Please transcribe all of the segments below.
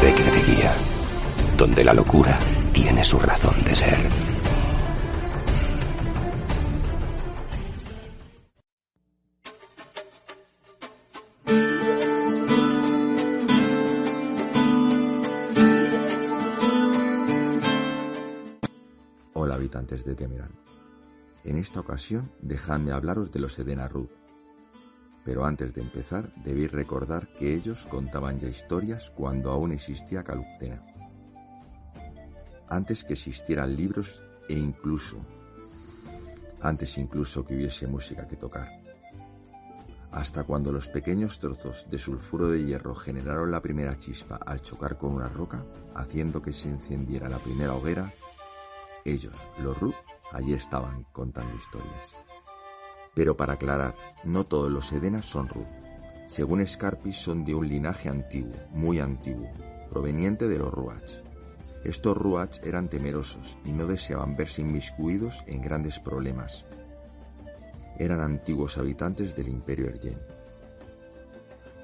Recretería, donde la locura tiene su razón de ser. Hola habitantes de Temerán. En esta ocasión dejadme hablaros de los Edena Ruth. Pero antes de empezar debéis recordar que ellos contaban ya historias cuando aún existía Caluptena. Antes que existieran libros e incluso, antes incluso que hubiese música que tocar. Hasta cuando los pequeños trozos de sulfuro de hierro generaron la primera chispa al chocar con una roca, haciendo que se encendiera la primera hoguera, ellos, los Ruth, allí estaban contando historias. Pero para aclarar, no todos los Edenas son Ruth. Según Scarpi, son de un linaje antiguo, muy antiguo, proveniente de los Ruach. Estos Ruach eran temerosos y no deseaban verse inmiscuidos en grandes problemas. Eran antiguos habitantes del imperio Ergen.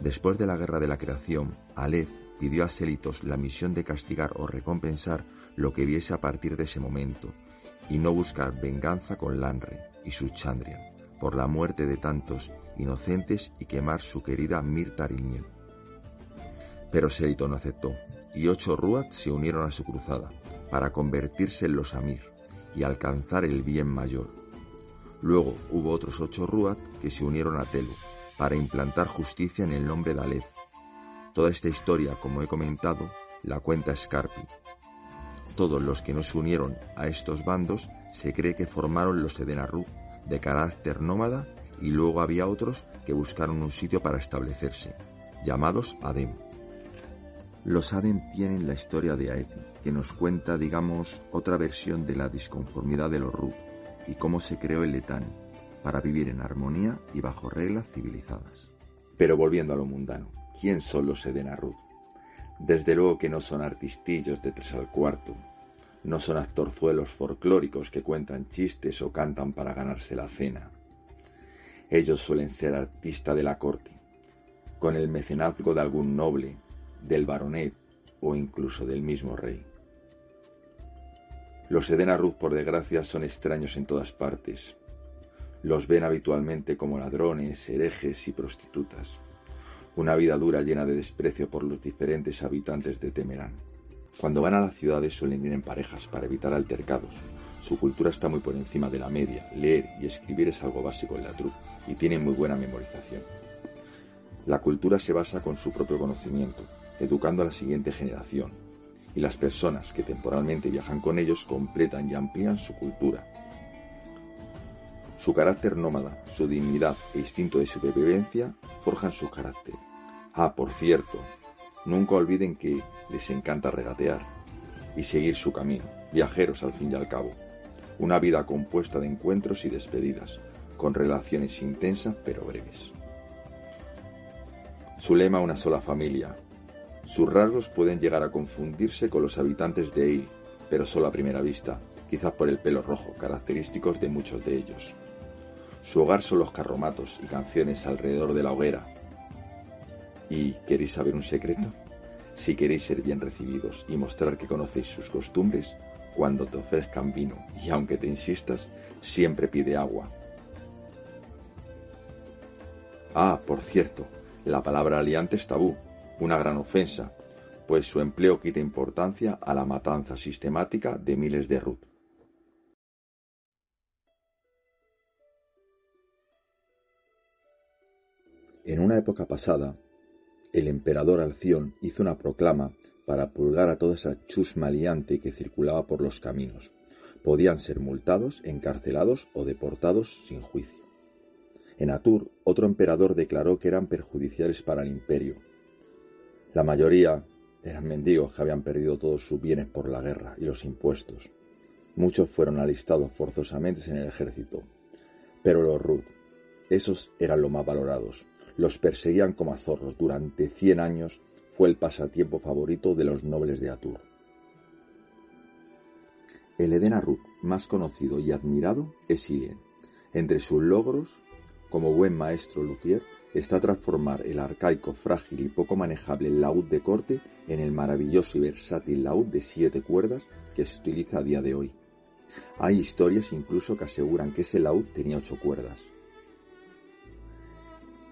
Después de la guerra de la creación, Aleph pidió a Selitos la misión de castigar o recompensar lo que viese a partir de ese momento, y no buscar venganza con Lanre y su Chandrian por la muerte de tantos inocentes y quemar su querida Mirtariniel. Pero Selito no aceptó, y ocho Ruat se unieron a su cruzada para convertirse en los Amir y alcanzar el bien mayor. Luego hubo otros ocho Ruat que se unieron a Telu para implantar justicia en el nombre de Alez. Toda esta historia, como he comentado, la cuenta Scarpi, todos los que no se unieron a estos bandos se cree que formaron los Edenarru, de carácter nómada, y luego había otros que buscaron un sitio para establecerse, llamados Adem. Los Adem tienen la historia de Aeti, que nos cuenta, digamos, otra versión de la disconformidad de los Ru y cómo se creó el Letani, para vivir en armonía y bajo reglas civilizadas. Pero volviendo a lo mundano, ¿quién son los Edenarru? Desde luego que no son artistillos de tres al cuarto, no son actorzuelos folclóricos que cuentan chistes o cantan para ganarse la cena. Ellos suelen ser artistas de la corte, con el mecenazgo de algún noble, del baronet o incluso del mismo rey. Los Edenaruz, por desgracia, son extraños en todas partes. Los ven habitualmente como ladrones, herejes y prostitutas una vida dura llena de desprecio por los diferentes habitantes de Temerán. Cuando van a las ciudades suelen ir en parejas para evitar altercados. Su cultura está muy por encima de la media, leer y escribir es algo básico en la trupe y tienen muy buena memorización. La cultura se basa con su propio conocimiento, educando a la siguiente generación, y las personas que temporalmente viajan con ellos completan y amplían su cultura. Su carácter nómada, su dignidad e instinto de supervivencia forjan su carácter. Ah, por cierto, nunca olviden que les encanta regatear y seguir su camino, viajeros al fin y al cabo. Una vida compuesta de encuentros y despedidas, con relaciones intensas pero breves. Su lema una sola familia. Sus rasgos pueden llegar a confundirse con los habitantes de Il, pero solo a primera vista, quizás por el pelo rojo, característicos de muchos de ellos. Su hogar son los carromatos y canciones alrededor de la hoguera. ¿Y queréis saber un secreto? Si queréis ser bien recibidos y mostrar que conocéis sus costumbres, cuando te ofrezcan vino y aunque te insistas, siempre pide agua. Ah, por cierto, la palabra aliante es tabú, una gran ofensa, pues su empleo quita importancia a la matanza sistemática de miles de Ruth. En una época pasada, el emperador Alción hizo una proclama para pulgar a toda esa chusma liante que circulaba por los caminos. Podían ser multados, encarcelados o deportados sin juicio. En Atur, otro emperador declaró que eran perjudiciales para el imperio. La mayoría eran mendigos que habían perdido todos sus bienes por la guerra y los impuestos. Muchos fueron alistados forzosamente en el ejército. Pero los Ruth, esos eran los más valorados, los perseguían como a zorros. Durante cien años fue el pasatiempo favorito de los nobles de Atur. El Edena Ruth más conocido y admirado es Ilien. Entre sus logros, como buen maestro luthier, está transformar el arcaico, frágil y poco manejable laúd de corte en el maravilloso y versátil laúd de siete cuerdas que se utiliza a día de hoy. Hay historias incluso que aseguran que ese laúd tenía ocho cuerdas.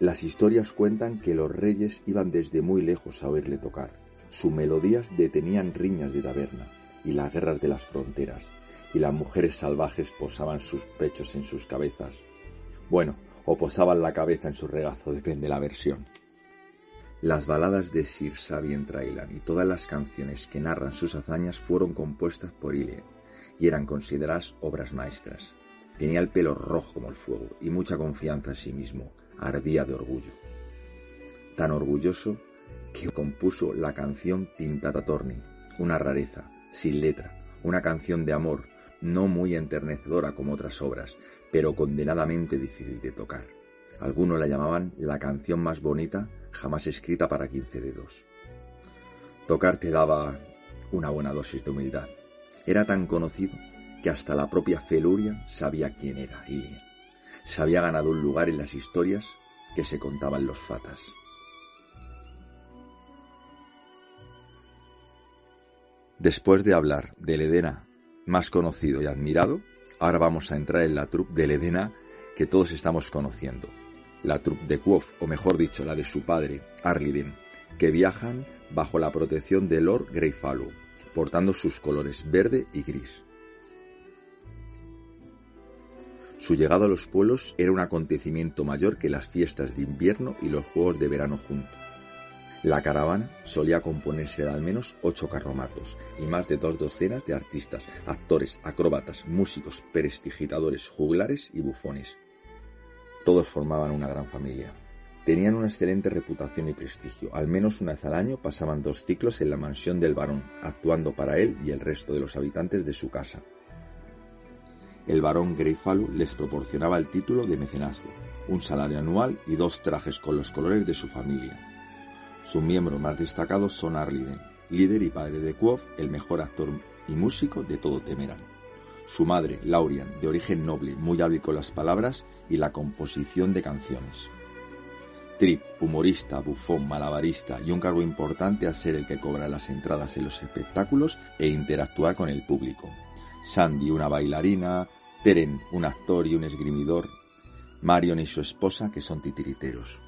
Las historias cuentan que los reyes iban desde muy lejos a oírle tocar. Sus melodías detenían riñas de taberna y las guerras de las fronteras, y las mujeres salvajes posaban sus pechos en sus cabezas. Bueno, o posaban la cabeza en su regazo, depende de la versión. Las baladas de Sir Sabien Trailan y todas las canciones que narran sus hazañas fueron compuestas por Ilie y eran consideradas obras maestras. Tenía el pelo rojo como el fuego y mucha confianza en sí mismo, ardía de orgullo. Tan orgulloso que compuso la canción Tintata Torni, una rareza, sin letra, una canción de amor, no muy enternecedora como otras obras, pero condenadamente difícil de tocar. Algunos la llamaban la canción más bonita jamás escrita para quince dedos. Tocar te daba una buena dosis de humildad. Era tan conocido que hasta la propia Feluria sabía quién era Ilien. Se había ganado un lugar en las historias que se contaban los fatas. Después de hablar del Edena más conocido y admirado, ahora vamos a entrar en la troupe del Edena que todos estamos conociendo. La troupe de Quoth, o mejor dicho, la de su padre, Arliden, que viajan bajo la protección de Lord Greyfallow, portando sus colores verde y gris. Su llegada a los pueblos era un acontecimiento mayor que las fiestas de invierno y los juegos de verano juntos. La caravana solía componerse de al menos ocho carromatos y más de dos docenas de artistas, actores, acróbatas, músicos, prestigitadores, juglares y bufones. Todos formaban una gran familia. Tenían una excelente reputación y prestigio. Al menos una vez al año pasaban dos ciclos en la mansión del barón, actuando para él y el resto de los habitantes de su casa. El barón Greyfallow les proporcionaba el título de mecenazgo, un salario anual y dos trajes con los colores de su familia. Sus miembros más destacados son Arliden, líder y padre de Quoth, el mejor actor y músico de todo Temeran su madre, Laurian, de origen noble, muy hábil con las palabras y la composición de canciones. Trip, humorista, bufón, malabarista y un cargo importante a ser el que cobra las entradas en los espectáculos e interactuar con el público. Sandy, una bailarina, Teren, un actor y un esgrimidor, Marion y su esposa, que son titiriteros.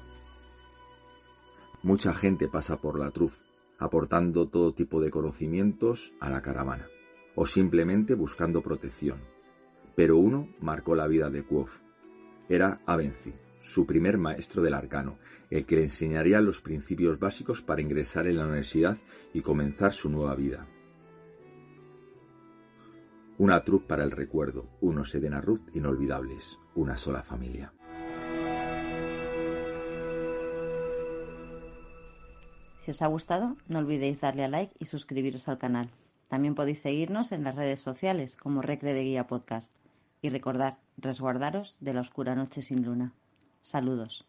Mucha gente pasa por la truf, aportando todo tipo de conocimientos a la caravana o simplemente buscando protección. Pero uno marcó la vida de Quoth. Era Avenzi, su primer maestro del arcano, el que le enseñaría los principios básicos para ingresar en la universidad y comenzar su nueva vida. Una troupe para el recuerdo, unos Edena Ruth inolvidables, una sola familia. Si os ha gustado, no olvidéis darle a like y suscribiros al canal. También podéis seguirnos en las redes sociales como Recre de Guía Podcast. Y recordar, resguardaros de la oscura noche sin luna. Saludos.